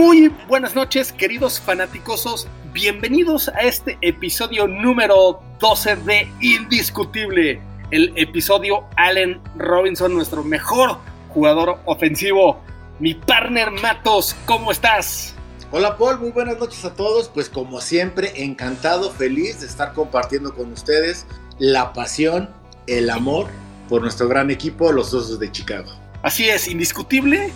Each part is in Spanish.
Muy buenas noches, queridos fanáticosos. Bienvenidos a este episodio número 12 de Indiscutible. El episodio Allen Robinson, nuestro mejor jugador ofensivo. Mi partner Matos, ¿cómo estás? Hola Paul, muy buenas noches a todos. Pues como siempre, encantado, feliz de estar compartiendo con ustedes la pasión, el amor por nuestro gran equipo, los Osos de Chicago. Así es, Indiscutible,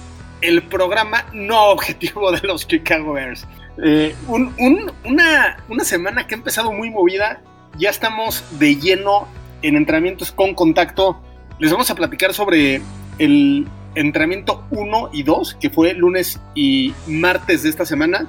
el programa no objetivo de los Chicago Bears. Eh, un- un- una, semana que ha empezado muy movida. Ya estamos de lleno en entrenamientos con contacto. Les vamos a platicar sobre el entrenamiento 1 y 2, que fue lunes y martes de esta semana.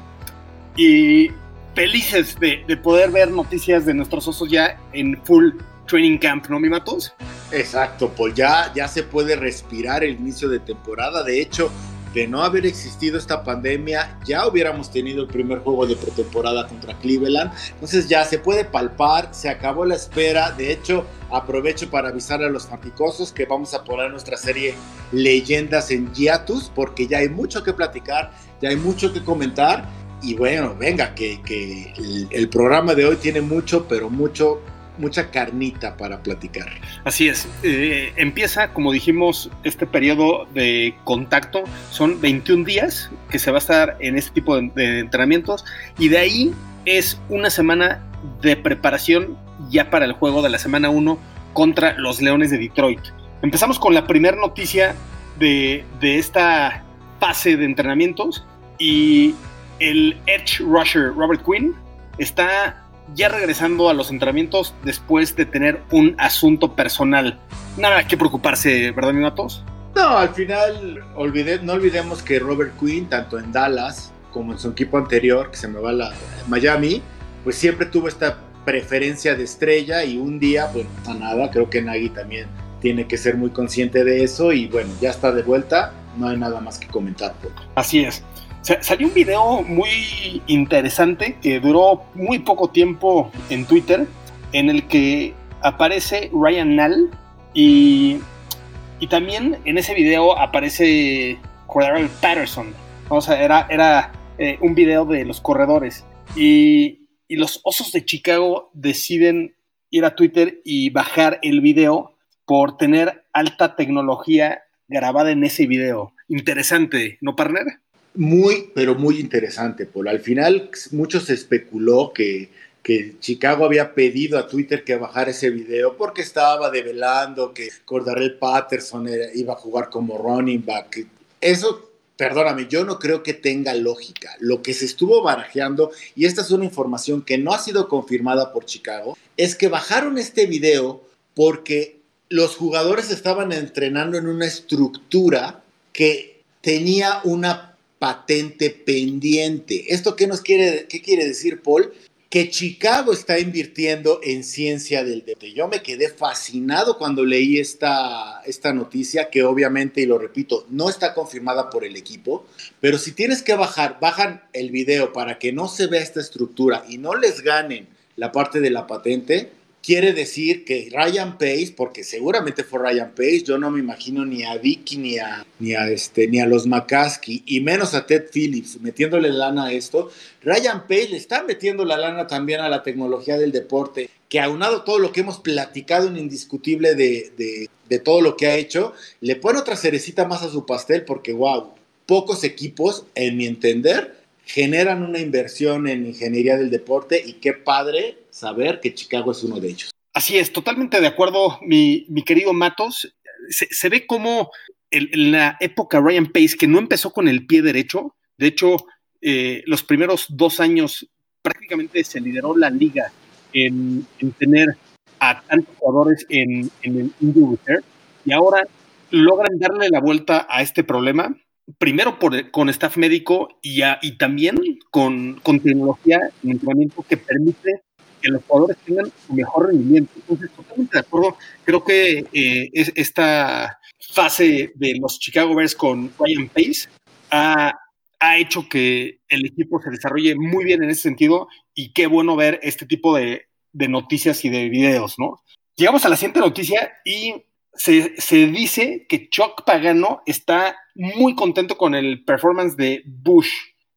Y felices de, de poder ver noticias de nuestros osos ya en full training camp, ¿no, mi matos? Exacto, Paul, ya, ya se puede respirar el inicio de temporada. De hecho, de no haber existido esta pandemia, ya hubiéramos tenido el primer juego de pretemporada contra Cleveland. Entonces ya se puede palpar, se acabó la espera. De hecho, aprovecho para avisar a los fanticosos que vamos a poner nuestra serie Leyendas en Hiatus, porque ya hay mucho que platicar, ya hay mucho que comentar. Y bueno, venga, que, que el programa de hoy tiene mucho, pero mucho, mucha carnita para platicar. Así es, eh, empieza, como dijimos, este periodo de contacto, son 21 días que se va a estar en este tipo de, entrenamientos y de ahí es una semana de preparación ya para el juego de la semana 1 contra los Leones de Detroit. Empezamos con la primera noticia de, de esta fase de entrenamientos y el Edge Rusher Robert Quinn está ya regresando a los entrenamientos después de tener un asunto personal. Nada que preocuparse, ¿verdad, mi matos? No, al final olvidé, no olvidemos que Robert Quinn, tanto en Dallas como en su equipo anterior, que se me va la Miami, pues siempre tuvo esta preferencia de estrella y un día, pues no nada, creo que Nagy también tiene que ser muy consciente de eso y bueno, ya está de vuelta, no hay nada más que comentar. Así es. Sa- Salió un video muy interesante que duró muy poco tiempo en Twitter, en el que aparece Ryan Nall y, y también en ese video aparece Cordell Patterson. O sea, era, era eh, un video de los corredores. Y, y los Osos de Chicago deciden ir a Twitter y bajar el video por tener alta tecnología grabada en ese video. Interesante, ¿no, partner? Muy, pero muy interesante, Paul. Al final, mucho se especuló que, que Chicago había pedido a Twitter que bajara ese video porque estaba develando que Cordarel Patterson iba a jugar como running back. Eso, perdóname, yo no creo que tenga lógica. Lo que se estuvo barajeando, y esta es una información que no ha sido confirmada por Chicago, es que bajaron este video porque los jugadores estaban entrenando en una estructura que tenía una patente pendiente. ¿Esto qué nos quiere, qué quiere decir, Paul? Que Chicago está invirtiendo en ciencia del deporte. Yo me quedé fascinado cuando leí esta, esta noticia, que obviamente, y lo repito, no está confirmada por el equipo, pero si tienes que bajar, bajan el video para que no se vea esta estructura y no les ganen la parte de la patente, quiere decir que Ryan Pace, porque seguramente fue Ryan Pace, yo no me imagino ni a Vicky ni a, ni a, este, ni a los McCaskey, y menos a Ted Phillips metiéndole lana a esto. Ryan Pace le está metiendo la lana también a la tecnología del deporte, que aunado todo lo que hemos platicado en indiscutible de, de, de todo lo que ha hecho, le pone otra cerecita más a su pastel, porque wow, pocos equipos, en mi entender, generan una inversión en ingeniería del deporte y qué padre saber que Chicago es uno de ellos. Así es, totalmente de acuerdo, mi, mi querido Matos. Se, se ve como en la época Ryan Pace, que no empezó con el pie derecho, de hecho, eh, los primeros dos años prácticamente se lideró la liga en, en tener a tantos jugadores en, en el reserve y ahora logran darle la vuelta a este problema primero por, con staff médico y, y también con, con tecnología y entrenamiento que permite que los jugadores tengan un mejor rendimiento. Entonces, totalmente de acuerdo. Creo que eh, es, esta fase de los Chicago Bears con Ryan Pace ha, ha, hecho que el equipo se desarrolle muy bien en ese sentido y qué bueno ver este tipo de, de noticias y de videos, ¿no? Llegamos a la siguiente noticia y se, se, dice que Chuck Pagano está muy contento con el performance de Bush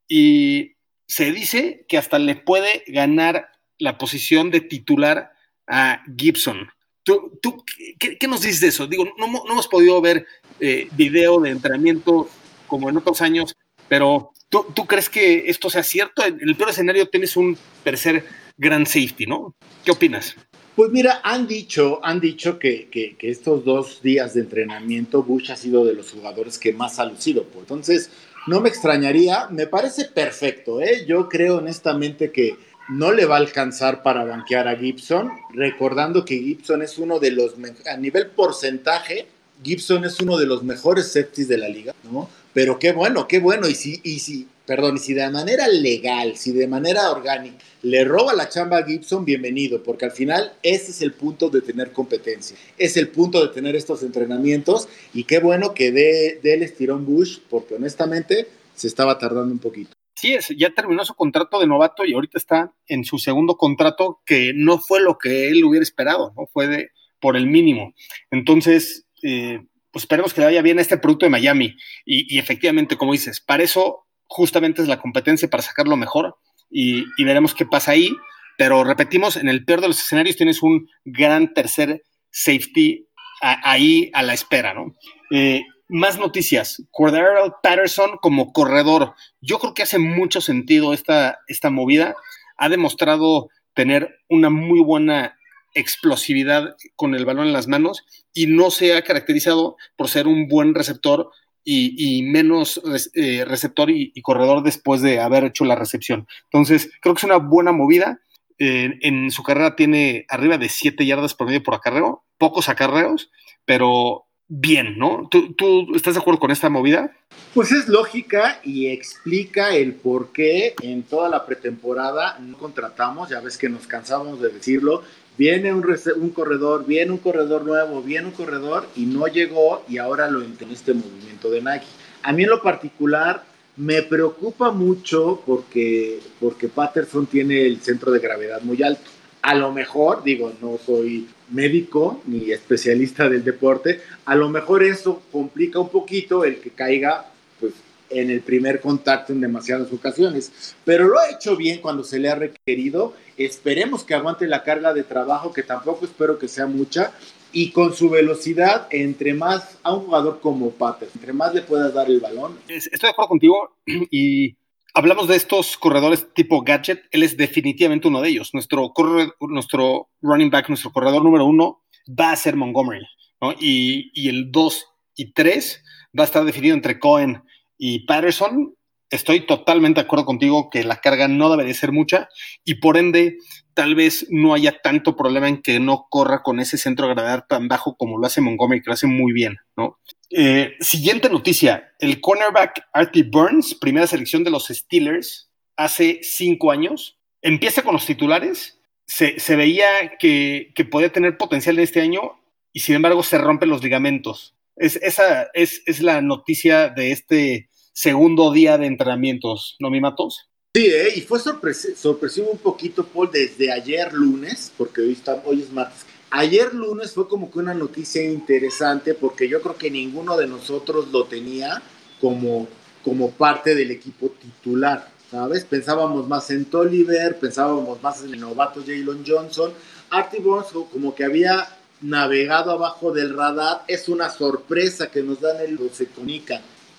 y se dice que hasta le puede ganar la posición de titular a Gibson. ¿Tú, qué nos dices de eso? Digo, no, no hemos podido ver eh, video de entrenamiento como en otros años, pero ¿tú, ¿tú, crees que esto sea cierto? En el peor escenario tienes un tercer gran safety, ¿no? ¿Qué opinas? Pues mira, han dicho, han dicho que, que, que, estos dos días de entrenamiento Bush ha sido de los jugadores que más ha lucido. Pues. Entonces, no me extrañaría, me parece perfecto. ¿eh? Yo creo honestamente que no le va a alcanzar para banquear a Gibson, recordando que Gibson es uno de los, a nivel porcentaje, Gibson es uno de los mejores safeties de la liga, ¿no? Pero qué bueno, qué bueno. Y si, y si, perdón, y si de manera legal, si de manera orgánica le roba la chamba a Gibson, bienvenido, porque al final ese es el punto de tener competencia, es el punto de tener estos entrenamientos y qué bueno que dé de, el estirón Bush, porque honestamente se estaba tardando un poquito. Sí, es, ya terminó su contrato de novato y ahorita está en su segundo contrato que no fue lo que él hubiera esperado, no fue de, por el mínimo. Entonces, eh, pues esperemos que le vaya bien este producto de Miami. Y, efectivamente, como dices, para eso justamente es la competencia, para sacarlo mejor y, veremos qué pasa ahí. Pero repetimos, en el peor de los escenarios tienes un gran tercer safety ahí a la espera, ¿no? Eh, más noticias. Cordero Patterson como corredor. Yo creo que hace mucho sentido esta, esta movida. Ha demostrado tener una muy buena explosividad con el balón en las manos y no se ha caracterizado por ser un buen receptor y, menos eh, receptor y, y, corredor después de haber hecho la recepción. Entonces, creo que es una buena movida. Eh, en su carrera tiene arriba de 7 yardas por medio por acarreo, pocos acarreos, pero bien, ¿no? ¿Tú, ¿Tú, estás de acuerdo con esta movida? Pues es lógica y explica el por qué en toda la pretemporada no contratamos, ya ves que nos cansamos de decirlo, viene un, un, corredor, viene un corredor nuevo, viene un corredor y no llegó y ahora lo entiende este movimiento de Nike. A mí en lo particular me preocupa mucho porque, porque Patterson tiene el centro de gravedad muy alto. A lo mejor, digo, no soy médico ni especialista del deporte, a lo mejor eso complica un poquito el que caiga pues, en el primer contacto en demasiadas ocasiones, pero lo ha hecho bien cuando se le ha requerido. Esperemos que aguante la carga de trabajo, que tampoco espero que sea mucha, y con su velocidad, entre más a un jugador como Pater, entre más le puedas dar el balón. Estoy de acuerdo contigo y hablamos de estos corredores tipo gadget, él es definitivamente uno de ellos. Nuestro, nuestro running back, nuestro corredor número uno va a ser Montgomery, ¿no? Y, y el 2 y 3 va a estar definido entre Cohen y Patterson. Estoy totalmente de acuerdo contigo que la carga no debe de ser mucha y por ende tal vez no haya tanto problema en que no corra con ese centro de gravedad tan bajo como lo hace Montgomery, que lo hace muy bien, ¿no? Eh, siguiente noticia, el cornerback Artie Burns, primera selección de los Steelers hace cinco años, empieza con los titulares, se, se veía que, que, podía tener potencial en este año y sin embargo se rompen los ligamentos. Es, esa es, es la noticia de este segundo día de entrenamientos, ¿no, mi matos? Sí, ¿eh? y fue sorpres sorpresivo un poquito, Paul, desde ayer lunes, porque hoy, está, hoy es martes, Ayer lunes fue como que una noticia interesante porque yo creo que ninguno de nosotros lo tenía como, como parte del equipo titular, ¿sabes? Pensábamos más en Tolliver, pensábamos más en el novato Jalen Johnson. Artie Burns como que había navegado abajo del radar, es una sorpresa que nos dan el se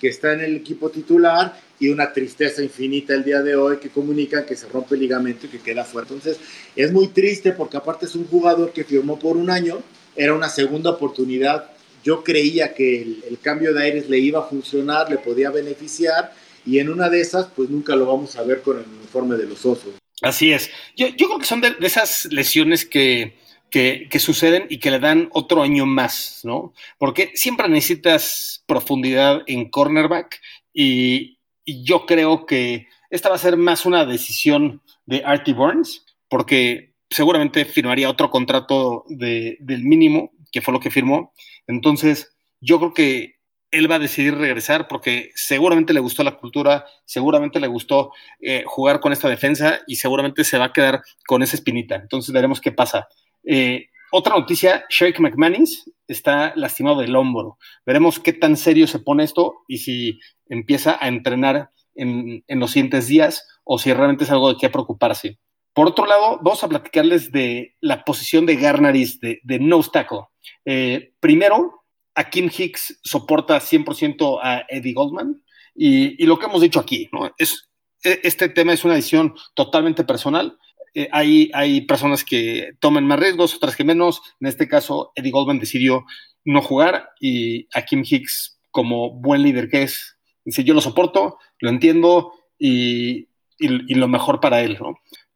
que está en el equipo titular y una tristeza infinita el día de hoy que comunican que se rompe el ligamento y que queda fuera. Entonces es muy triste porque aparte es un jugador que firmó por un año, era una segunda oportunidad. Yo creía que el, cambio de aires le iba a funcionar, le podía beneficiar y en una de esas pues nunca lo vamos a ver con el uniforme de los osos. Así es. Yo, yo creo que son de esas lesiones que que, suceden y que le dan otro año más, ¿no? Porque siempre necesitas profundidad en cornerback y, yo creo que esta va a ser más una decisión de Artie Burns, porque seguramente firmaría otro contrato de, del mínimo, que fue lo que firmó. Entonces, yo creo que él va a decidir regresar porque seguramente le gustó la cultura, seguramente le gustó eh, jugar con esta defensa y seguramente se va a quedar con esa espinita. Entonces veremos qué pasa. Eh, otra noticia, Shake McManus está lastimado del hombro. Veremos qué tan serio se pone esto y si empieza a entrenar en, los siguientes días o si realmente es algo de qué preocuparse. Por otro lado, vamos a platicarles de la posición de Garnaris de, de no tackle. Eh, primero, a Kim Hicks soporta 100% a Eddie Goldman y, lo que hemos dicho aquí, ¿no? Es, e, este tema es una decisión totalmente personal eh, hay, hay personas que toman más riesgos, otras que menos. En este caso, Eddie Goldman decidió no jugar y a Kim Hicks, como buen líder que es, dice, yo lo soporto, lo entiendo y, lo mejor para él.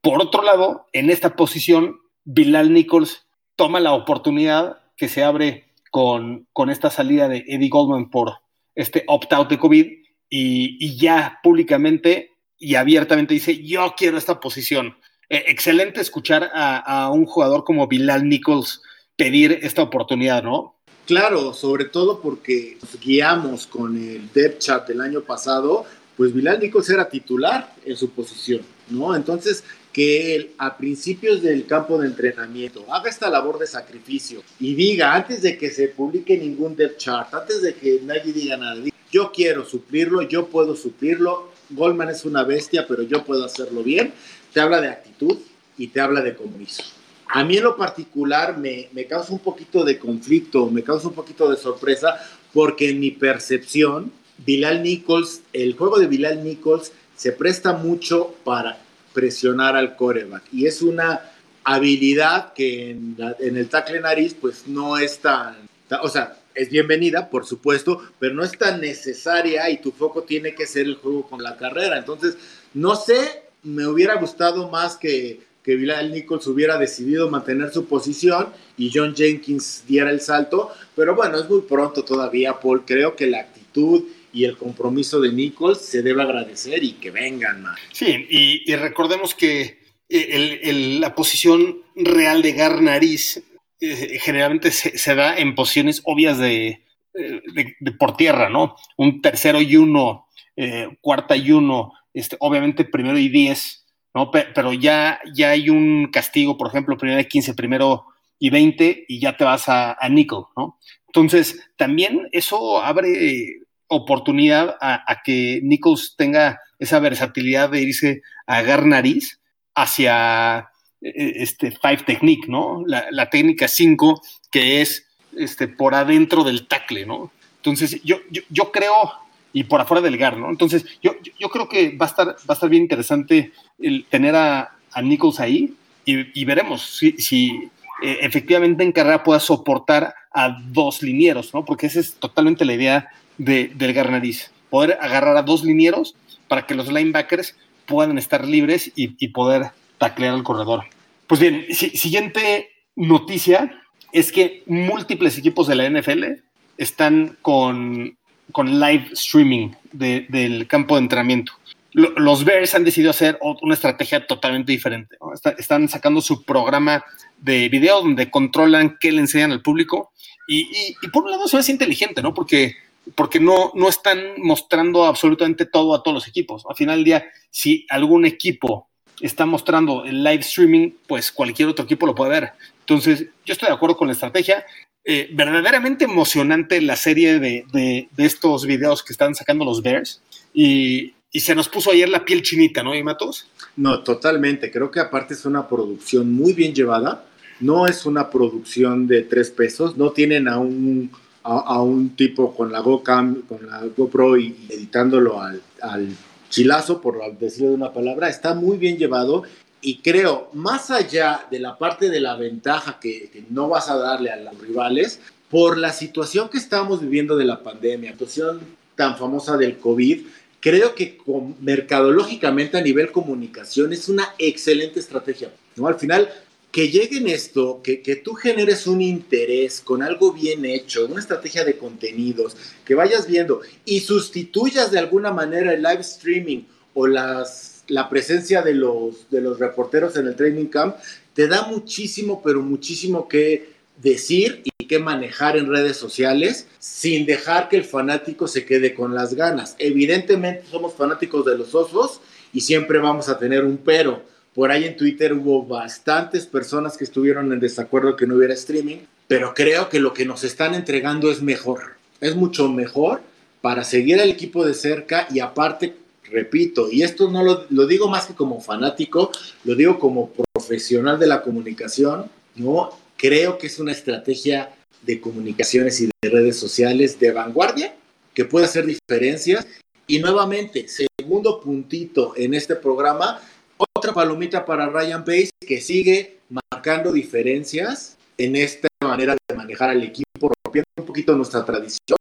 Por otro lado, en esta posición, Bilal Nichols toma la oportunidad que se abre con, con esta salida de Eddie Goldman por este opt-out de COVID y, y ya públicamente y abiertamente dice, yo quiero esta posición. Eh, excelente escuchar a, un jugador como Bilal Nichols pedir esta oportunidad, ¿no? Claro, sobre todo porque nos guiamos con el depth chart del año pasado, pues Bilal Nichols era titular en su posición, ¿no? Entonces, que él a principios del campo de entrenamiento haga esta labor de sacrificio y diga, antes de que se publique ningún depth chart, antes de que nadie diga nada, yo quiero suplirlo, yo puedo suplirlo, Goldman es una bestia, pero yo puedo hacerlo bien, te habla de actitud y te habla de compromiso. A mí en lo particular me, me causa un poquito de conflicto, me causa un poquito de sorpresa, porque en mi percepción, Bilal Nichols, el juego de Bilal Nichols se presta mucho para presionar al coreback y es una habilidad que en, en el tackle nariz pues no es tan, o sea, es bienvenida, por supuesto, pero no es tan necesaria y tu foco tiene que ser el juego con la carrera. Entonces, no sé me hubiera gustado más que, que Bilal Nichols hubiera decidido mantener su posición y John Jenkins diera el salto, pero bueno, es muy pronto todavía, Paul. Creo que la actitud y el compromiso de Nichols se debe agradecer y que vengan más. Sí, y, recordemos que eh, la posición real de Garnariz eh, generalmente se, da en posiciones obvias eh, de, por tierra, ¿no? Un tercero y uno, cuarta y uno, este, obviamente primero y 10, ¿no? Pero ya, ya hay un castigo, por ejemplo, primero y 15, primero y 20 y ya te vas a, a Nickel, ¿no? Entonces, también eso abre oportunidad a, que Nichols tenga esa versatilidad de irse a agarrar nariz hacia e, e, este five technique, ¿no? La, técnica 5, que es este, por adentro del tackle, ¿no? Entonces, yo, yo, yo creo y por afuera del GAR, ¿no? Entonces, yo, yo creo que va a estar, va a estar bien interesante tener a, a Nichols ahí y, veremos si, eh, efectivamente en carrera pueda soportar a dos linieros, ¿no? Porque esa es totalmente la idea de, del Garnariz, poder agarrar a dos linieros para que los linebackers puedan estar libres y, y poder taclear al corredor. Pues bien, siguiente noticia es que múltiples equipos de la NFL están con con live streaming del campo de entrenamiento. los Bears han decidido hacer una estrategia totalmente diferente. están sacando su programa de video donde controlan qué le enseñan al público. Y, por un lado se ve inteligente, ¿no? Porque, porque no, no están mostrando absolutamente todo a todos los equipos. Al final del día, si algún equipo está mostrando el live streaming, pues cualquier otro equipo lo puede ver. Entonces, yo estoy de acuerdo con la estrategia. Eh, verdaderamente emocionante la serie de, estos videos que están sacando los Bears. Y, se nos puso ayer la piel chinita, ¿no, y Matos? No, totalmente. Creo que aparte es una producción muy bien llevada. No es una producción de tres pesos. No tienen a un, a, un tipo con la, GoCam, con la GoPro y, editándolo al, al chilazo, por decirlo de una palabra. Está muy bien llevado y creo, más allá de la parte de la ventaja que, no vas a darle a los rivales, por la situación que estamos viviendo de la pandemia, situación tan famosa del COVID, creo que mercadológicamente a nivel comunicación es una excelente estrategia. ¿no? Al final, que llegue en esto, que, que, tú generes un interés con algo bien hecho, una estrategia de contenidos, que vayas viendo y sustituyas de alguna manera el live streaming o las, la presencia de los, de los reporteros en el training camp, te da muchísimo, pero muchísimo que decir y que manejar en redes sociales sin dejar que el fanático se quede con las ganas. Evidentemente somos fanáticos de los osos y siempre vamos a tener un pero. Por ahí en Twitter hubo bastantes personas que estuvieron en desacuerdo que no hubiera streaming, pero creo que lo que nos están entregando es mejor. Es mucho mejor para seguir al equipo de cerca y aparte, repito, y esto no lo, lo digo más que como fanático, lo digo como profesional de la comunicación, ¿no? Creo que es una estrategia de comunicaciones y de redes sociales de vanguardia que puede hacer diferencias. Y nuevamente, segundo puntito en este programa, otra palomita para Ryan Pace que sigue marcando diferencias en esta manera de manejar al equipo, rompiendo un poquito nuestra tradición,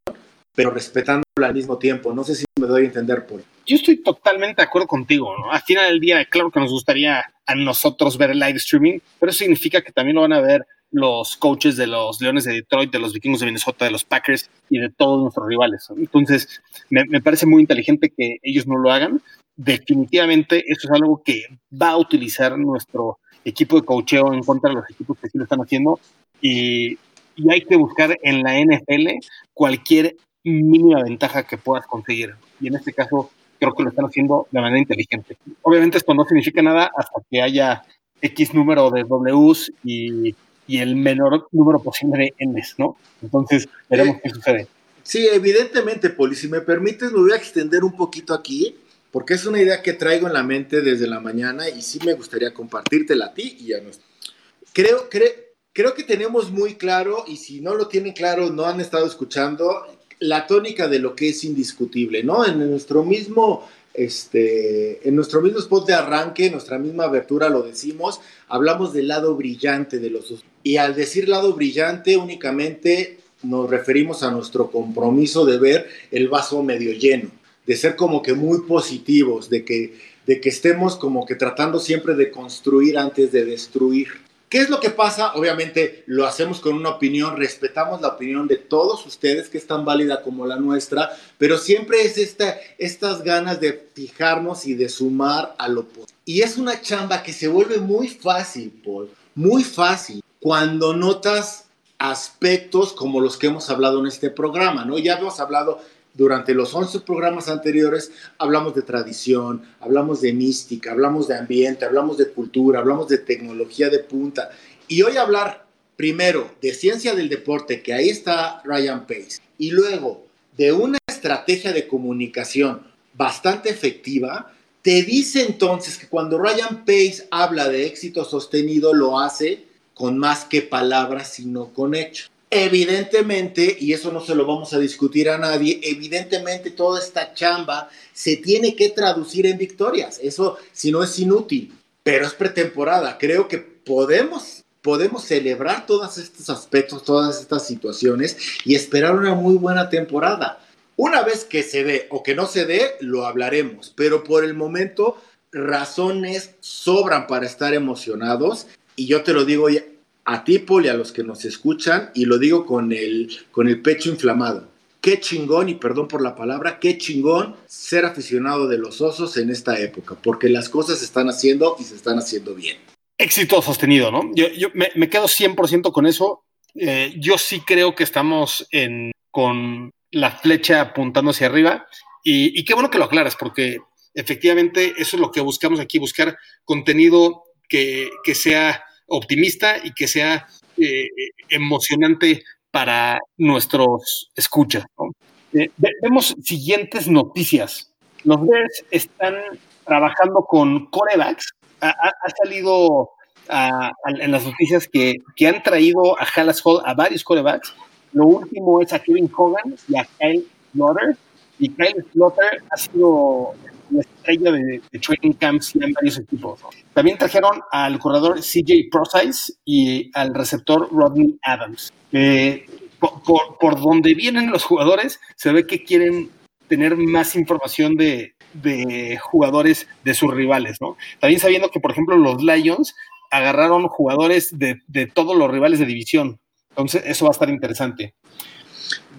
pero respetándola al mismo tiempo. No sé si me doy a entender por. Yo estoy totalmente de acuerdo contigo. ¿no? Al final del día, claro que nos gustaría a nosotros ver el live streaming, pero eso significa que también lo van a ver los coaches de los Leones de Detroit, de los Vikingos de Minnesota, de los Packers y de todos nuestros rivales. Entonces, me, me, parece muy inteligente que ellos no lo hagan. Definitivamente, eso es algo que va a utilizar nuestro equipo de coacheo en contra de los equipos que sí lo están haciendo. Y, y hay que buscar en la NFL cualquier mínima ventaja que puedas conseguir. Y en este caso, creo que lo están haciendo de manera inteligente. Obviamente, esto no significa nada hasta que haya X número de Ws y y el menor número posible de Ns, ¿no? Entonces, veremos qué sucede. Sí, evidentemente, Poli, si me permites, me voy a extender un poquito aquí, porque es una idea que traigo en la mente desde la mañana y sí me gustaría compartírtela a ti y a nosotros. Creo, creo, creo que tenemos muy claro, y si no lo tienen claro, no han estado escuchando, la tónica de lo que es indiscutible, ¿no? En nuestro mismo este, en nuestro mismo spot de arranque, nuestra misma abertura lo decimos, hablamos del lado brillante de los y al decir lado brillante únicamente nos referimos a nuestro compromiso de ver el vaso medio lleno, de ser como que muy positivos, de que, de que estemos como que tratando siempre de construir antes de destruir. ¿Qué es lo que pasa? Obviamente lo hacemos con una opinión, respetamos la opinión de todos ustedes, que es tan válida como la nuestra, pero siempre es esta, estas ganas de fijarnos y de sumar a lo posible. Y es una chamba que se vuelve muy fácil, Paul, muy fácil, cuando notas aspectos como los que hemos hablado en este programa, ¿no? Ya hemos hablado durante los 11 programas anteriores hablamos de tradición, hablamos de mística, hablamos de ambiente, hablamos de cultura, hablamos de tecnología de punta. Y hoy hablar primero de ciencia del deporte, que ahí está Ryan Pace, y luego de una estrategia de comunicación bastante efectiva, te dice entonces que cuando Ryan Pace habla de éxito sostenido, lo hace con más que palabras, sino con hechos. Evidentemente, y eso no se lo vamos a discutir a nadie, evidentemente toda esta chamba se tiene que traducir en victorias. Eso, si no, es inútil, pero es pretemporada. Creo que podemos, podemos celebrar todos estos aspectos, todas estas situaciones y esperar una muy buena temporada. Una vez que se dé o que no se dé, lo hablaremos, pero por el momento razones sobran para estar emocionados y yo te lo digo a ti, Paul, y a los que nos escuchan, y lo digo con el, con el pecho inflamado. Qué chingón, y perdón por la palabra, qué chingón ser aficionado de los osos en esta época, porque las cosas se están haciendo y se están haciendo bien. Éxito sostenido, ¿no? Yo, yo me, me, quedo 100% con eso. Eh, yo sí creo que estamos en, con la flecha apuntando hacia arriba, y, y qué bueno que lo aclaras, porque efectivamente eso es lo que buscamos aquí, buscar contenido que, que sea optimista y que sea eh, emocionante para nuestros escuchas. Eh, vemos siguientes noticias. Los Bears están trabajando con corebacks. Ha, salido en las noticias que, que, han traído a Hallas Hall a varios corebacks. Lo último es a Kevin Hogan y a Kyle Slaughter. Y Kyle Slaughter ha sido la estrella de, de training camps y en varios equipos. También trajeron al corredor CJ Prosize y al receptor Rodney Adams. Eh, por, por, por, donde vienen los jugadores, se ve que quieren tener más información de, de jugadores de sus rivales, ¿no? También sabiendo que, por ejemplo, los Lions agarraron jugadores de, de todos los rivales de división. Entonces, eso va a estar interesante.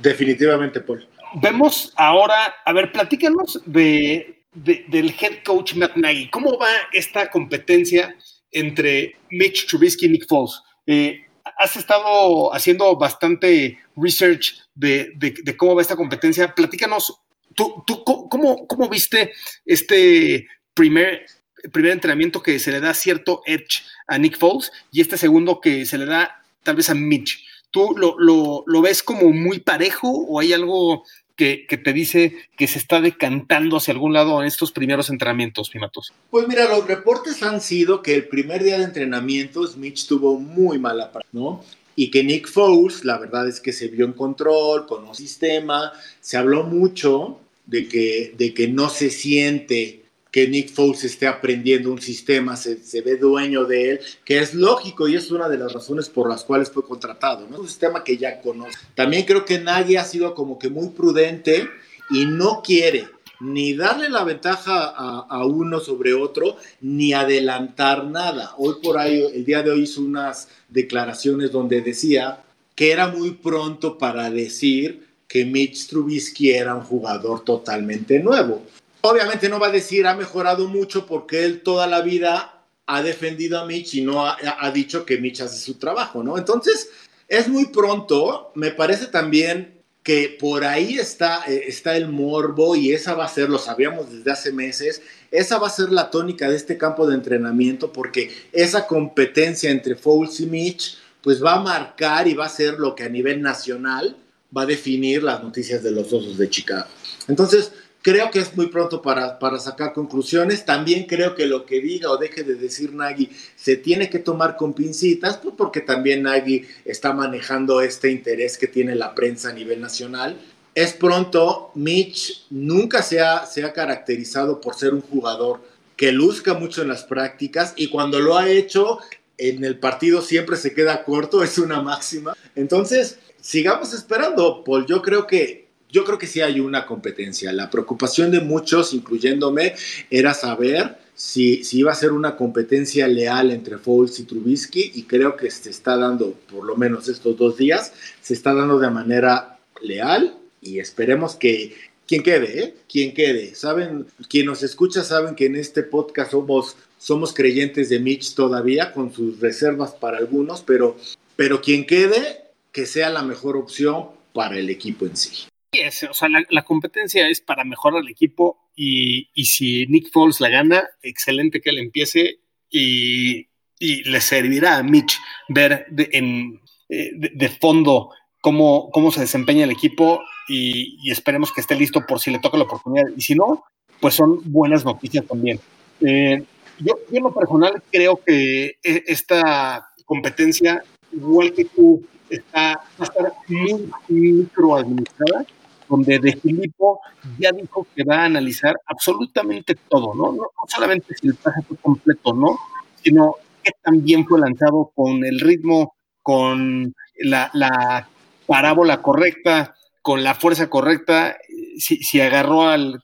Definitivamente, Paul. Vemos ahora, a ver, platícanos de, de, del head coach Matt Nagy. ¿Cómo va esta competencia entre Mitch Trubisky y Nick Foles? Eh, has estado haciendo bastante research de, cómo va esta competencia. Platícanos, ¿tú, tú cómo, cómo viste este primer, primer entrenamiento que se le da cierto edge a Nick Foles y este segundo que se le da tal vez a Mitch? ¿Tú lo, lo, lo ves como muy parejo o hay algo que, que, te dice que se está decantando hacia algún lado en estos primeros entrenamientos, Pimatos? Pues mira, los reportes han sido que el primer día de entrenamientos Mitch tuvo muy mala ¿no? Y que Nick Foles, la verdad es que se vio en control, con un sistema, se habló mucho de que, de que no se siente que Nick Foles esté aprendiendo un sistema, se, se, ve dueño de él, que es lógico y es una de las razones por las cuales fue contratado, ¿no? Un sistema que ya conoce. También creo que nadie ha sido como que muy prudente y no quiere ni darle la ventaja a, a, uno sobre otro, ni adelantar nada. Hoy por ahí, el día de hoy hizo unas declaraciones donde decía que era muy pronto para decir que Mitch Trubisky era un jugador totalmente nuevo. Obviamente no va a decir ha mejorado mucho porque él toda la vida ha defendido a Mitch y no ha, dicho que Mitch hace su trabajo, ¿no? Entonces, es muy pronto, me parece también que por ahí está, eh, está el morbo y esa va a ser, lo sabíamos desde hace meses, esa va a ser la tónica de este campo de entrenamiento porque esa competencia entre Foles y Mitch pues va a marcar y va a ser lo que a nivel nacional va a definir las noticias de los Osos de Chicago. Entonces, Creo que es muy pronto para, para, sacar conclusiones. También creo que lo que diga o deje de decir Nagy se tiene que tomar con pincitas, pues porque también Nagy está manejando este interés que tiene la prensa a nivel nacional. Es pronto, Mitch nunca se ha, se ha caracterizado por ser un jugador que luzca mucho en las prácticas y cuando lo ha hecho en el partido siempre se queda corto, es una máxima. Entonces, sigamos esperando, Paul. Yo creo que yo creo que sí hay una competencia. La preocupación de muchos, incluyéndome, era saber si, si, iba a ser una competencia leal entre Foles y Trubisky y creo que se está dando, por lo menos estos dos días, se está dando de manera leal y esperemos que quien quede, ¿eh? quien quede. Saben, quien nos escucha saben que en este podcast somos, somos creyentes de Mitch todavía, con sus reservas para algunos, pero, pero quien quede, que sea la mejor opción para el equipo en sí. Es, o sea, la, competencia es para mejorar el equipo y, y, si Nick Foles la gana, excelente que él empiece y, y le servirá a Mitch ver de, en, eh, de, fondo cómo, cómo se desempeña el equipo y, esperemos que esté listo por si le toca la oportunidad. Y si no, pues son buenas noticias también. Eh, yo, yo en lo personal creo que esta competencia, igual que tú, está, va a estar muy microadministrada donde De Filippo ya dijo que va a analizar absolutamente todo, ¿no? No, no solamente si el traje fue completo, ¿no? Sino que también fue lanzado con el ritmo, con la, la parábola correcta, con la fuerza correcta, si, agarró al,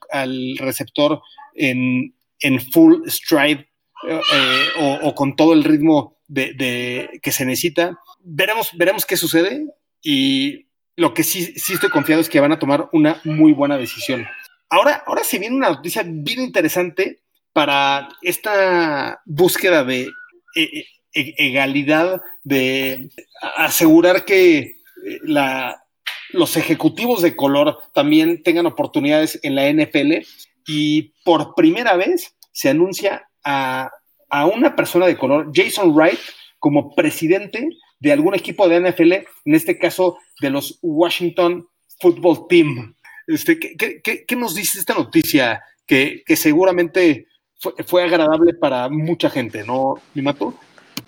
receptor en, full stride eh, o, o, con todo el ritmo de, de, que se necesita. Veremos, veremos qué sucede y lo que sí, sí estoy confiado es que van a tomar una muy buena decisión. Ahora, ahora se viene una noticia bien interesante para esta búsqueda de e e egalidad, de asegurar que la, los ejecutivos de color también tengan oportunidades en la NFL y por primera vez se anuncia a, a una persona de color, Jason Wright, como presidente de algún equipo de NFL, en este caso de los Washington Football Team. Este, ¿qué, nos dice esta noticia que, seguramente fue, fue, agradable para mucha gente, ¿no, Mimato?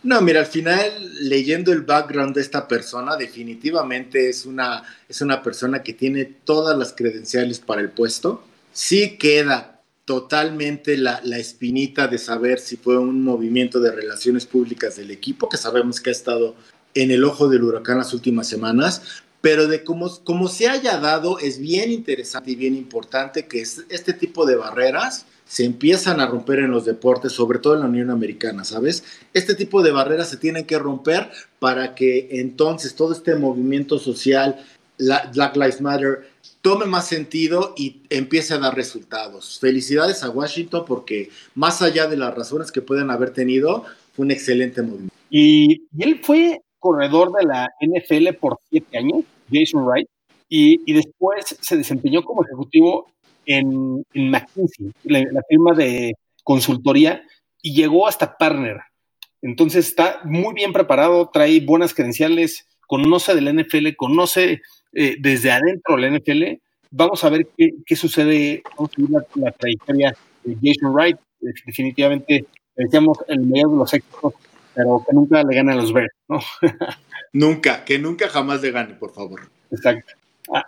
No, mira, al final, leyendo el background de esta persona, definitivamente es una, es una persona que tiene todas las credenciales para el puesto. Sí queda totalmente la, la, espinita de saber si fue un movimiento de relaciones públicas del equipo, que sabemos que ha estado en el ojo del huracán las últimas semanas, pero de cómo, cómo se haya dado es bien interesante y bien importante que este tipo de barreras se empiezan a romper en los deportes, sobre todo en la Unión Americana, ¿sabes? Este tipo de barreras se tienen que romper para que entonces todo este movimiento social, Black Lives Matter, tome más sentido y empiece a dar resultados. Felicidades a Washington porque más allá de las razones que pueden haber tenido, fue un excelente movimiento. Y, él fue corredor de la NFL por siete años, Jason Wright, y, después se desempeñó como ejecutivo en, McKinsey, la, firma de consultoría, y llegó hasta partner. Entonces está muy bien preparado, trae buenas credenciales, conoce de la NFL, conoce eh, desde adentro de la NFL. Vamos a ver qué, sucede, vamos a ver la, la trayectoria de Jason Wright. Definitivamente decíamos el mayor de los éxitos, pero que nunca le gane a los Bears, ¿no? nunca, que nunca jamás le gane, por favor. Exacto.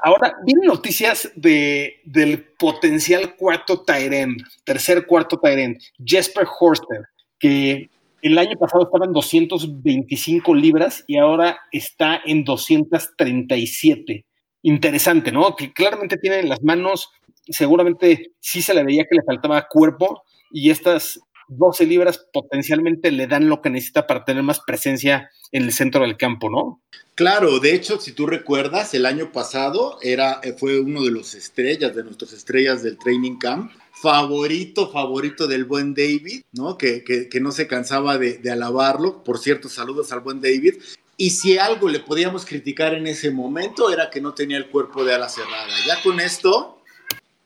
Ahora, vienen noticias de, del potencial cuarto Tyren, tercer cuarto Tyren, Jesper Horster, que el año pasado estaba en 225 libras y ahora está en 237. Interesante, ¿no? Que claramente tiene las manos, seguramente sí se le veía que le faltaba cuerpo y estas 12 libras potencialmente le dan lo que necesita para tener más presencia en el centro del campo, ¿no? Claro, de hecho, si tú recuerdas, el año pasado era, eh, fue uno de los estrellas, de nuestras estrellas del training camp, favorito, favorito del buen David, ¿no? Que, que, no se cansaba de, de, alabarlo. Por cierto, saludos al buen David. Y si algo le podíamos criticar en ese momento era que no tenía el cuerpo de ala cerrada. Ya con esto,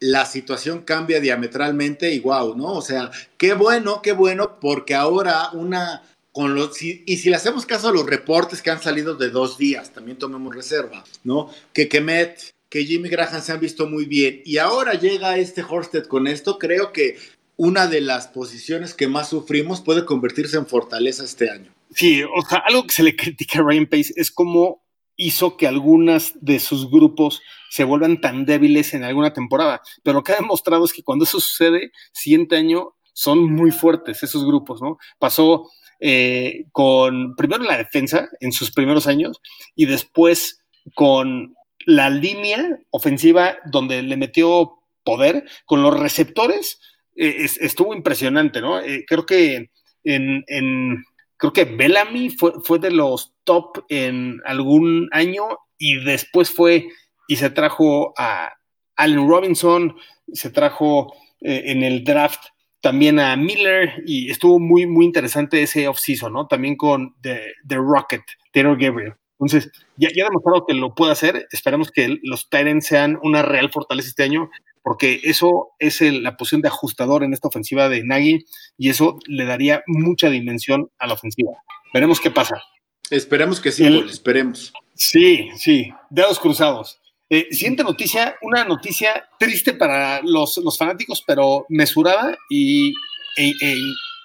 la situación cambia diametralmente y wow, ¿no? O sea, qué bueno, qué bueno, porque ahora una con los, y si le hacemos caso a los reportes que han salido de dos días, también tomemos reserva, ¿no? Que Kemet, que Jimmy Graham se han visto muy bien y ahora llega este Horsted con esto, creo que una de las posiciones que más sufrimos puede convertirse en fortaleza este año. Sí, o sea, algo que se le critica a Ryan Pace es como hizo que algunas de sus grupos se vuelvan tan débiles en alguna temporada. Pero lo que ha demostrado es que cuando eso sucede, siguiente año son muy fuertes esos grupos, ¿no? Pasó eh, con primero la defensa en sus primeros años y después con la línea ofensiva donde le metió poder, con los receptores, eh, estuvo impresionante, ¿no? Eh, creo que en, en creo que Bellamy fue, fue de los top en algún año y después fue y se trajo a Allen Robinson, se trajo eh, en el draft también a Miller y estuvo muy, muy interesante ese offseason, ¿no? También con The, The Rocket, Taylor Gabriel. Entonces, ya, ha demostrado que lo puede hacer. Esperemos que los Tyrants sean una real fortaleza este año porque eso es la posición de ajustador en esta ofensiva de Nagy y eso le daría mucha dimensión a la ofensiva. Veremos qué pasa. Esperemos que sí, esperemos. Sí, sí, dedos cruzados. Eh, siguiente noticia, una noticia triste para los, los fanáticos, pero mesurada y e, e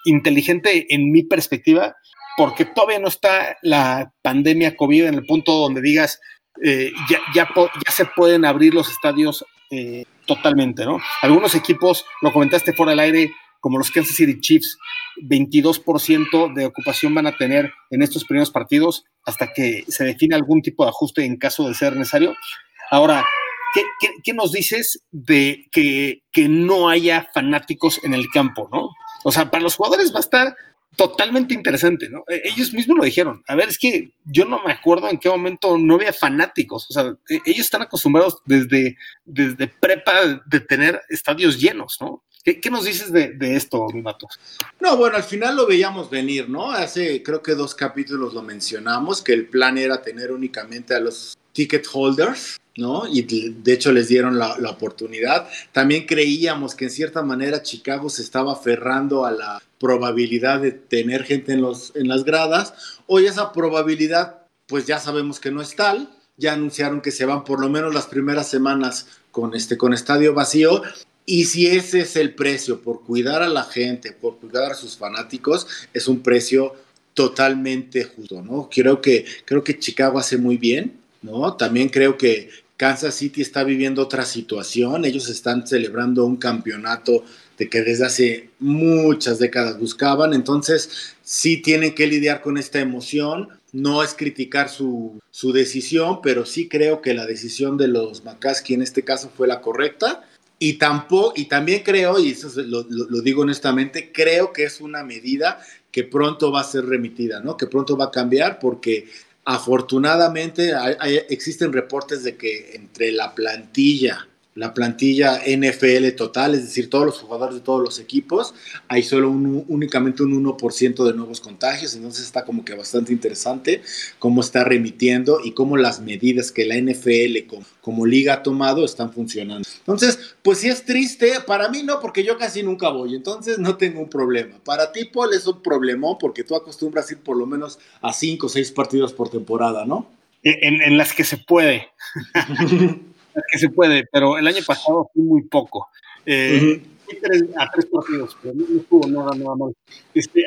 inteligente en mi perspectiva, porque todavía no está la pandemia COVID en el punto donde digas, eh, ya, ya, ya, se pueden abrir los estadios eh, totalmente, ¿no? Algunos equipos, lo comentaste fuera del aire, como los Kansas City Chiefs, 22% de ocupación van a tener en estos primeros partidos hasta que se define algún tipo de ajuste en caso de ser necesario. Ahora, ¿qué, nos dices de que, que, no haya fanáticos en el campo, no? O sea, para los jugadores va a estar totalmente interesante, ¿no? E, ellos mismos lo dijeron. A ver, es que yo no me acuerdo en qué momento no había fanáticos. O sea, e, ellos están acostumbrados desde, desde prepa de tener estadios llenos, ¿no? ¿Qué, nos dices de, de esto, Mato? No, bueno, al final lo veíamos venir, ¿no? Hace creo que dos capítulos lo mencionamos, que el plan era tener únicamente a los ticket holders, ¿no? Y de hecho les dieron la, la, oportunidad. También creíamos que en cierta manera Chicago se estaba aferrando a la probabilidad de tener gente en, los, en las gradas. Hoy esa probabilidad, pues ya sabemos que no es tal. Ya anunciaron que se van por lo menos las primeras semanas con, este, con estadio vacío. Y si ese es el precio por cuidar a la gente, por cuidar a sus fanáticos, es un precio totalmente justo, ¿no? Creo que, creo que Chicago hace muy bien ¿no? También creo que Kansas City está viviendo otra situación. Ellos están celebrando un campeonato de que desde hace muchas décadas buscaban. Entonces, sí tienen que lidiar con esta emoción. no es criticar su, su decisión, pero sí creo que la decisión de los McCaskey en este caso fue la correcta. Y tampoco, y también creo, y eso lo, lo, lo, digo honestamente, creo que es una medida que pronto va a ser remitida, ¿no? Que pronto va a cambiar porque afortunadamente hay, existen reportes de que entre la plantilla la plantilla NFL total, es decir, todos los jugadores de todos los equipos, hay solo un, únicamente un 1% de nuevos contagios, entonces está como que bastante interesante cómo está remitiendo y cómo las medidas que la NFL como, como liga ha tomado están funcionando. Entonces, pues sí es triste, para mí no, porque yo casi nunca voy, entonces no tengo un problema. Para ti, Paul, es un problemón porque tú acostumbras ir por lo menos a 5 o 6 partidos por temporada, ¿no? En, en las que se puede. que se puede, pero el año pasado fue muy poco. Eh, uh -huh. tres, a tres partidos, pero no estuvo nada, nada mal. Este,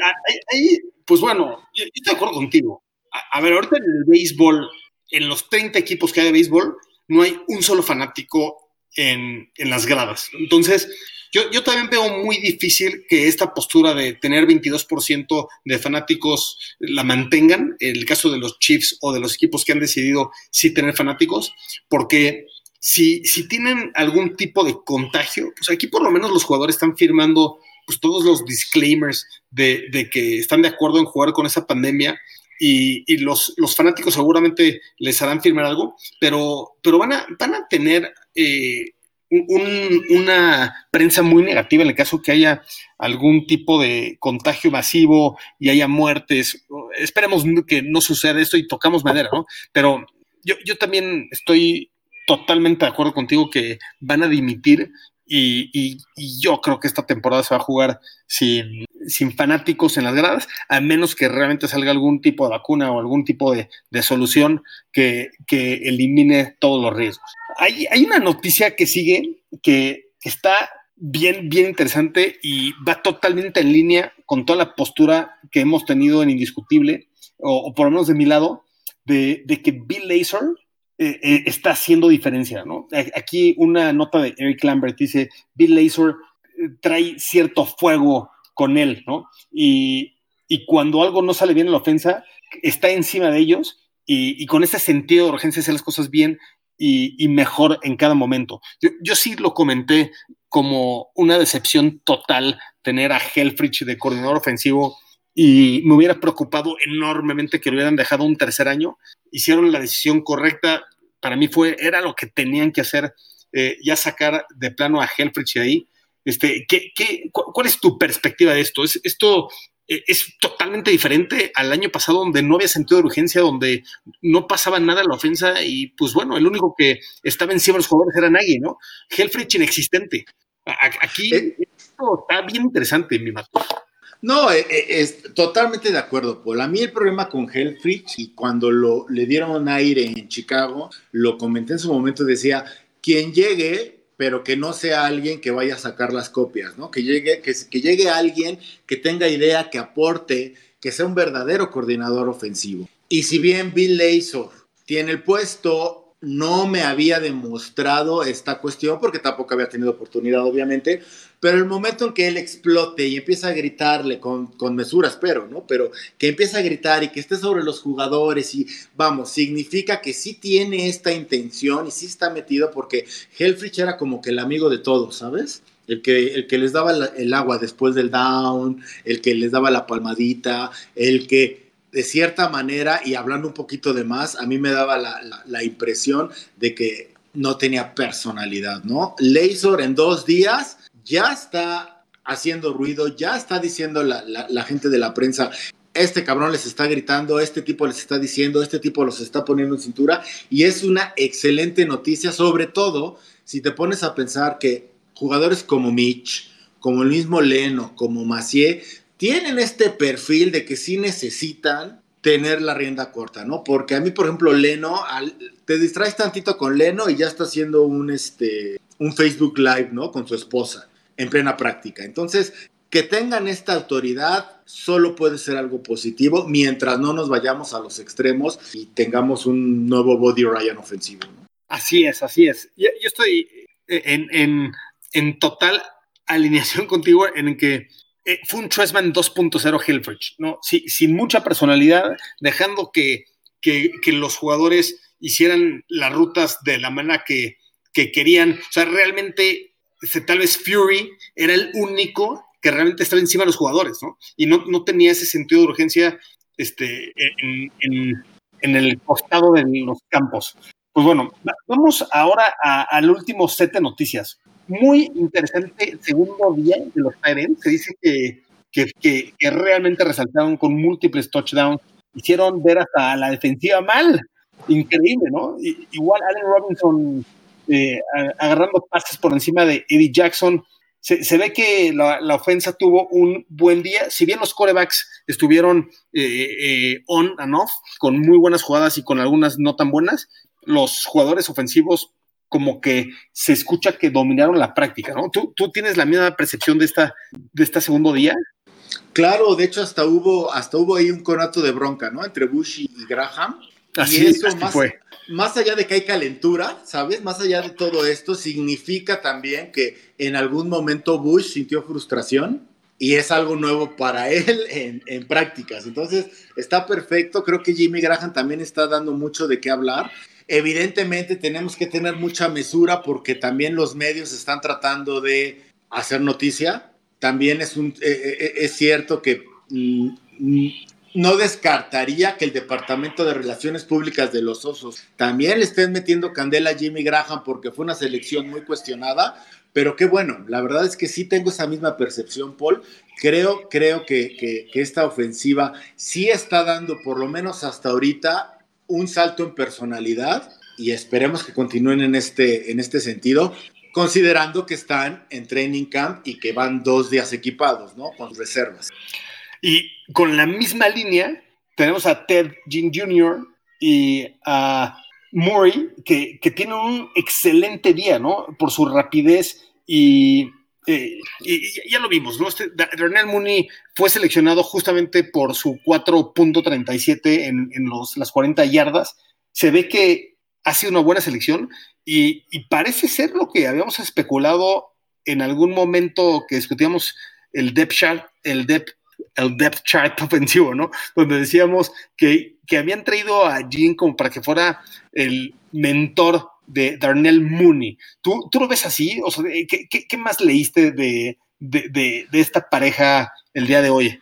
ahí, pues bueno, yo, yo, estoy de acuerdo contigo. A, a, ver, ahorita en el béisbol, en los 30 equipos que hay de béisbol, no hay un solo fanático en, en las gradas. Entonces, yo, yo, también veo muy difícil que esta postura de tener 22% de fanáticos la mantengan, en el caso de los Chiefs o de los equipos que han decidido sí tener fanáticos, porque si, si tienen algún tipo de contagio, pues aquí por lo menos los jugadores están firmando pues todos los disclaimers de, de que están de acuerdo en jugar con esa pandemia y, y los, los, fanáticos seguramente les harán firmar algo, pero, pero van, a, van a tener eh, un, una prensa muy negativa en el caso que haya algún tipo de contagio masivo y haya muertes. Esperemos que no suceda esto y tocamos madera, ¿no? Pero yo, yo también estoy totalmente de acuerdo contigo que van a dimitir y, yo creo que esta temporada se va a jugar sin, sin, fanáticos en las gradas, a menos que realmente salga algún tipo de vacuna o algún tipo de, solución que, que, elimine todos los riesgos. Hay, hay una noticia que sigue que, está bien, bien interesante y va totalmente en línea con toda la postura que hemos tenido en Indiscutible, o, por lo menos de mi lado, de, de que Bill Lazor eh, eh, está haciendo diferencia, ¿no? Aquí una nota de Eric Lambert dice, Bill Lazor eh, trae cierto fuego con él, ¿no? Y, y, cuando algo no sale bien en la ofensa, está encima de ellos y, y con ese sentido de urgencia hacer las cosas bien y, y mejor en cada momento. Yo, yo, sí lo comenté como una decepción total tener a Helfrich de coordinador ofensivo y me hubiera preocupado enormemente que lo hubieran dejado un tercer año. Hicieron la decisión correcta, para mí fue, era lo que tenían que hacer, eh, ya sacar de plano a Helfrich de ahí. Este, ¿qué, qué, ¿Cuál es tu perspectiva de esto? ¿Es, ¿Esto eh, es totalmente diferente al año pasado donde no había sentido de urgencia, donde no pasaba nada la ofensa y pues bueno, el único que estaba encima de los jugadores era Nagy, ¿no? Helfrich inexistente. Aquí eh, esto está bien interesante, mi mato. No, es, es, totalmente de acuerdo, Paul. A mí el problema con Helfrich, y cuando lo, le dieron aire en Chicago, lo comenté en su momento, decía, quien llegue, pero que no sea alguien que vaya a sacar las copias, ¿no? Que llegue, que, que llegue alguien que tenga idea, que aporte, que sea un verdadero coordinador ofensivo. Y si bien Bill Lazor tiene el puesto, no me había demostrado esta cuestión porque tampoco había tenido oportunidad, obviamente, pero el momento en que él explote y empieza a gritarle con, con mesura, espero, ¿no? Pero que empieza a gritar y que esté sobre los jugadores y, vamos, significa que sí tiene esta intención y sí está metido porque Helfrich era como que el amigo de todos, ¿sabes? El que, el que les daba el agua después del down, el que les daba la palmadita, el que de cierta manera, y hablando un poquito de más, a mí me daba la, impresión de que no tenía personalidad, ¿no? Lazor en dos días ya está haciendo ruido, ya está diciendo la, la, la, gente de la prensa, este cabrón les está gritando, este tipo les está diciendo, este tipo los está poniendo en cintura, y es una excelente noticia, sobre todo si te pones a pensar que jugadores como Mitch, como el mismo Leno, como Macié, tienen este perfil de que sí necesitan tener la rienda corta, ¿no? Porque a mí, por ejemplo, Leno, te distraes tantito con Leno y ya está haciendo un, este, un Facebook Live, ¿no? Con su esposa en plena práctica. Entonces, que tengan esta autoridad solo puede ser algo positivo mientras no nos vayamos a los extremos y tengamos un nuevo body Ryan ofensivo. ¿no? Así es, así es. Yo, yo estoy en, en, en, total alineación contigo en que eh, fue un Tressman 2.0 Hillbridge, ¿no? Sí, sin mucha personalidad, dejando que, que, los jugadores hicieran las rutas de la manera que, que querían. O sea, realmente, este, tal vez Fury era el único que realmente estaba encima de los jugadores, ¿no? Y no, no tenía ese sentido de urgencia este, en, en, el costado de los campos. Pues bueno, vamos ahora al último set de noticias. Muy interesante segundo día de los Tyrants. Se dice que, que, realmente resaltaron con múltiples touchdowns. Hicieron ver hasta la defensiva mal. Increíble, ¿no? Igual Allen Robinson eh, agarrando pases por encima de Eddie Jackson. Se, se ve que la, la, ofensa tuvo un buen día. Si bien los corebacks estuvieron eh, eh, on and off, con muy buenas jugadas y con algunas no tan buenas, los jugadores ofensivos como que se escucha que dominaron la práctica, ¿no? ¿Tú, tú tienes la misma percepción de esta, de este segundo día? Claro, de hecho hasta hubo, hasta hubo ahí un conato de bronca, ¿no? Entre Bush y Graham. Así, y eso así más, fue. más allá de que hay calentura, ¿sabes? Más allá de todo esto, significa también que en algún momento Bush sintió frustración y es algo nuevo para él en, en, prácticas. Entonces, está perfecto. Creo que Jimmy Graham también está dando mucho de qué hablar. Evidentemente tenemos que tener mucha mesura porque también los medios están tratando de hacer noticia. También es, un, eh, es cierto que mm, no descartaría que el Departamento de Relaciones Públicas de los Osos también le estén metiendo candela a Jimmy Graham porque fue una selección muy cuestionada, pero qué bueno, la verdad es que sí tengo esa misma percepción, Paul. Creo, creo que, que, que esta ofensiva sí está dando, por lo menos hasta ahorita, un salto en personalidad y esperemos que continúen en este, en este sentido, considerando que están en training camp y que van dos días equipados, ¿no? Con reservas. Y con la misma línea, tenemos a Ted Jean Jr. y a Murray, que, que tienen un excelente día, ¿no? Por su rapidez y eh, y, ya lo vimos, ¿no? Este, Mooney fue seleccionado justamente por su 4.37 en, en los, las 40 yardas. Se ve que ha sido una buena selección y, y, parece ser lo que habíamos especulado en algún momento que discutíamos el depth chart, el depth, el depth chart ofensivo, ¿no? Donde decíamos que, que habían traído a Jean como para que fuera el mentor de Darnell Mooney. ¿Tú, tú lo ves así? O sea, ¿qué, qué, más leíste de, de, de, esta pareja el día de hoy?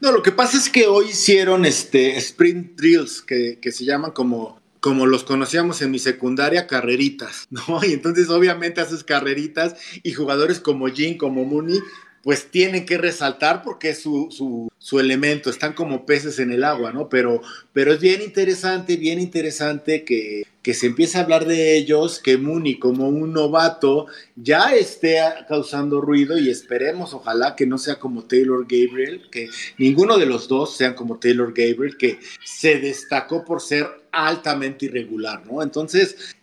No, lo que pasa es que hoy hicieron este sprint drills que, que se llaman como, como los conocíamos en mi secundaria, carreritas, ¿no? Y entonces obviamente haces carreritas y jugadores como Jean, como Mooney, pues tienen que resaltar porque es su, su, su, elemento, están como peces en el agua, ¿no? Pero, pero es bien interesante, bien interesante que, que se empiece a hablar de ellos, que Mooney como un novato ya esté causando ruido y esperemos, ojalá que no sea como Taylor Gabriel, que ninguno de los dos sean como Taylor Gabriel, que se destacó por ser altamente irregular, ¿no? Entonces,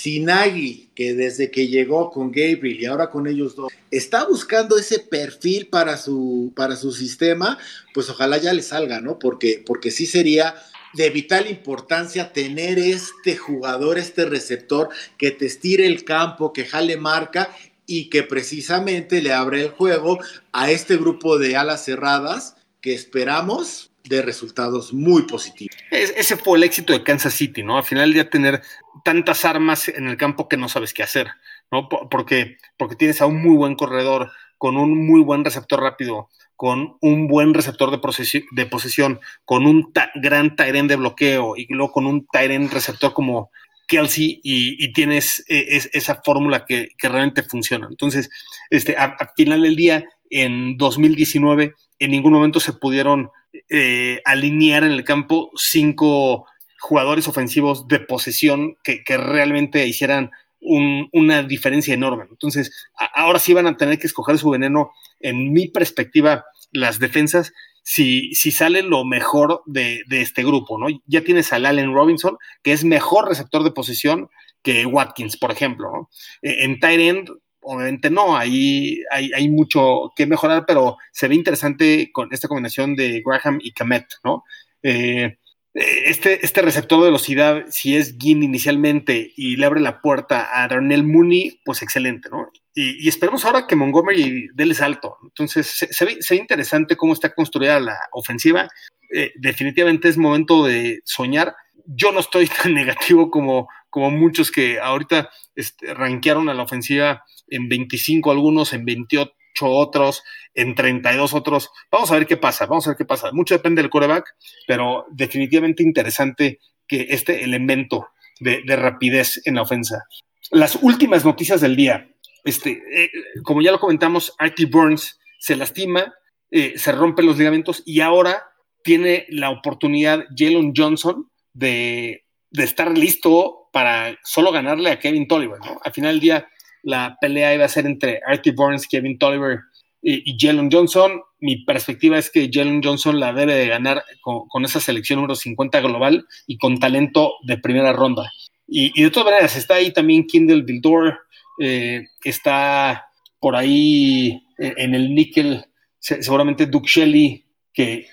Sinagi, que desde que llegó con Gabriel y ahora con ellos dos, está buscando ese perfil para su, para su sistema, pues ojalá ya le salga, ¿no? Porque, porque sí sería de vital importancia tener este jugador, este receptor que te estire el campo, que jale marca y que precisamente le abre el juego a este grupo de alas cerradas que esperamos de resultados muy positivos. Ese fue el éxito de Kansas City, ¿no? Al final ya tener tantas armas en el campo que no sabes qué hacer, ¿no? Porque, porque tienes a un muy buen corredor, con un muy buen receptor rápido, con un buen receptor de, posesión, de posesión con un gran Tyren de bloqueo y luego con un Tyren receptor como Kelsey y, tienes es, esa fórmula que, que, realmente funciona. Entonces, este, a, a, final del día, en 2019, en ningún momento se pudieron eh, alinear en el campo cinco jugadores ofensivos de posesión que, realmente hicieran un, una diferencia enorme. Entonces, ahora sí van a tener que escoger su veneno, en mi perspectiva, las defensas, si, si sale lo mejor de, de, este grupo, ¿no? Ya tienes al Allen Robinson, que es mejor receptor de posesión que Watkins, por ejemplo, ¿no? E, En tight end, obviamente no, ahí hay, hay, mucho que mejorar, pero se ve interesante con esta combinación de Graham y Kamet, ¿no? Eh, este, este receptor de velocidad, si es Ginn inicialmente y le abre la puerta a Darnell Mooney, pues excelente, ¿no? y, esperemos ahora que Montgomery déle salto. Entonces, se, ve, interesante cómo está construida la ofensiva. Eh, definitivamente es momento de soñar. Yo no estoy tan negativo como, como muchos que ahorita este, rankearon a la ofensiva en 25 algunos, en 28 otros, en 32 otros. Vamos a ver qué pasa, vamos a ver qué pasa. Mucho depende del coreback, pero definitivamente interesante que este elemento de, rapidez en la ofensa. Las últimas noticias del día. Este, eh, como ya lo comentamos, Artie Burns se lastima, eh, se rompe los ligamentos y ahora tiene la oportunidad Jalen Johnson de, estar listo para solo ganarle a Kevin Tolliver. Al final del día, la pelea iba a ser entre Artie Burns, Kevin Tolliver y, Jalen Johnson. Mi perspectiva es que Jalen Johnson la debe de ganar con, esa selección número 50 global y con talento de primera ronda. Y, de todas maneras, está ahí también Kindle Dildor, eh, está por ahí eh, en el níquel seguramente Duke Shelley, que,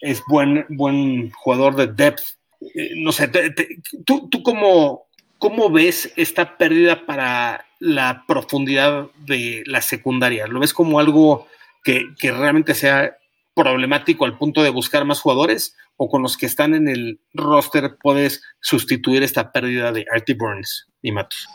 es buen, buen jugador de depth. Eh, no sé, tú, tú cómo, ¿Cómo ves esta pérdida para la profundidad de la secundaria? ¿Lo ves como algo que, realmente sea problemático al punto de buscar más jugadores? ¿O con los que están en el roster puedes sustituir esta pérdida de Artie Burns y Matos?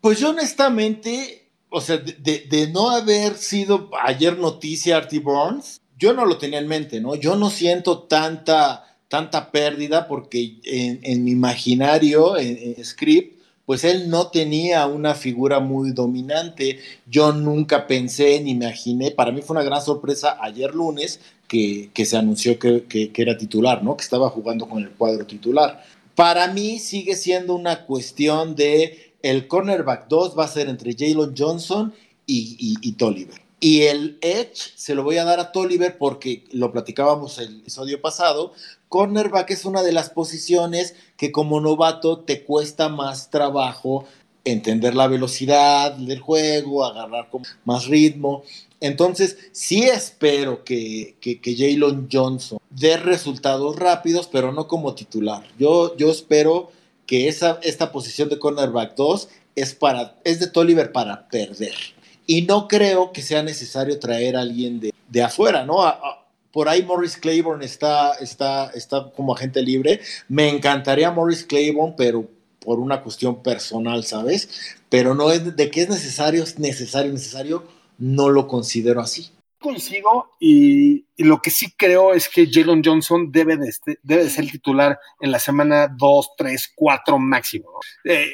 Pues yo honestamente, o sea, de, no haber sido ayer noticia Artie Burns, yo no lo tenía en mente, ¿no? Yo no siento tanta tanta pérdida porque en, mi imaginario, en, script, pues él no tenía una figura muy dominante. Yo nunca pensé ni imaginé, para mí fue una gran sorpresa ayer lunes que, se anunció que, que, era titular, ¿no? Que estaba jugando con el cuadro titular. Para mí sigue siendo una cuestión de el cornerback 2 va a ser entre Jalen Johnson y, y, y Tolliver. Y el Edge se lo voy a dar a Tolliver porque lo platicábamos el episodio pasado. Cornerback es una de las posiciones que como novato te cuesta más trabajo entender la velocidad del juego, agarrar con más ritmo. Entonces, sí espero que, que, Jalen Johnson dé resultados rápidos, pero no como titular. Yo, yo espero que esa, esta posición de cornerback 2 es, para, es de Tolliver para perder. Y no creo que sea necesario traer a alguien de, de afuera, ¿no? Por ahí Morris Claiborne está, está, está como agente libre. Me encantaría Morris Claiborne, pero por una cuestión personal, ¿sabes? Pero no es de que es necesario, es necesario, necesario, no lo considero así coincido y, lo que sí creo es que Jalen Johnson debe de, este, debe de ser titular en la semana 2, 3, 4 máximo. Eh,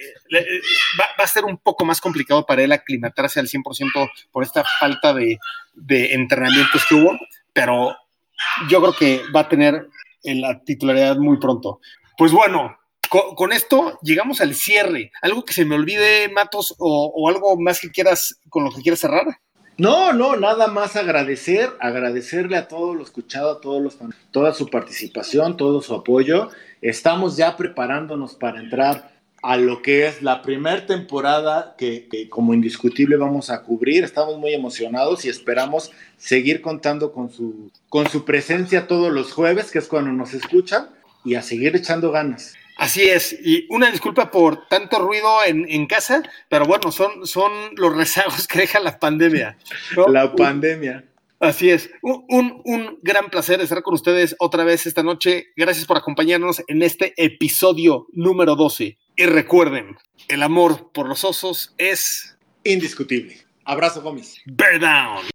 va, a ser un poco más complicado para él aclimatarse al 100% por esta falta de, de entrenamientos que hubo, pero yo creo que va a tener la titularidad muy pronto. Pues bueno, con, esto llegamos al cierre. ¿Algo que se me olvide, Matos, o, o algo más que quieras, con lo que quieras cerrar? No, no, nada más agradecer, agradecerle a todos los escuchados, a todos los toda su participación, todo su apoyo. Estamos ya preparándonos para entrar a lo que es la primera temporada que, como indiscutible vamos a cubrir. Estamos muy emocionados y esperamos seguir contando con su, con su presencia todos los jueves, que es cuando nos escuchan, y a seguir echando ganas. Así es, y una disculpa por tanto ruido en, casa, pero bueno, son, son los rezagos que deja la pandemia. La pandemia. Así es, un, un, gran placer estar con ustedes otra vez esta noche. Gracias por acompañarnos en este episodio número 12. Y recuerden, el amor por los osos es indiscutible. Abrazo, Gómez. Bear down.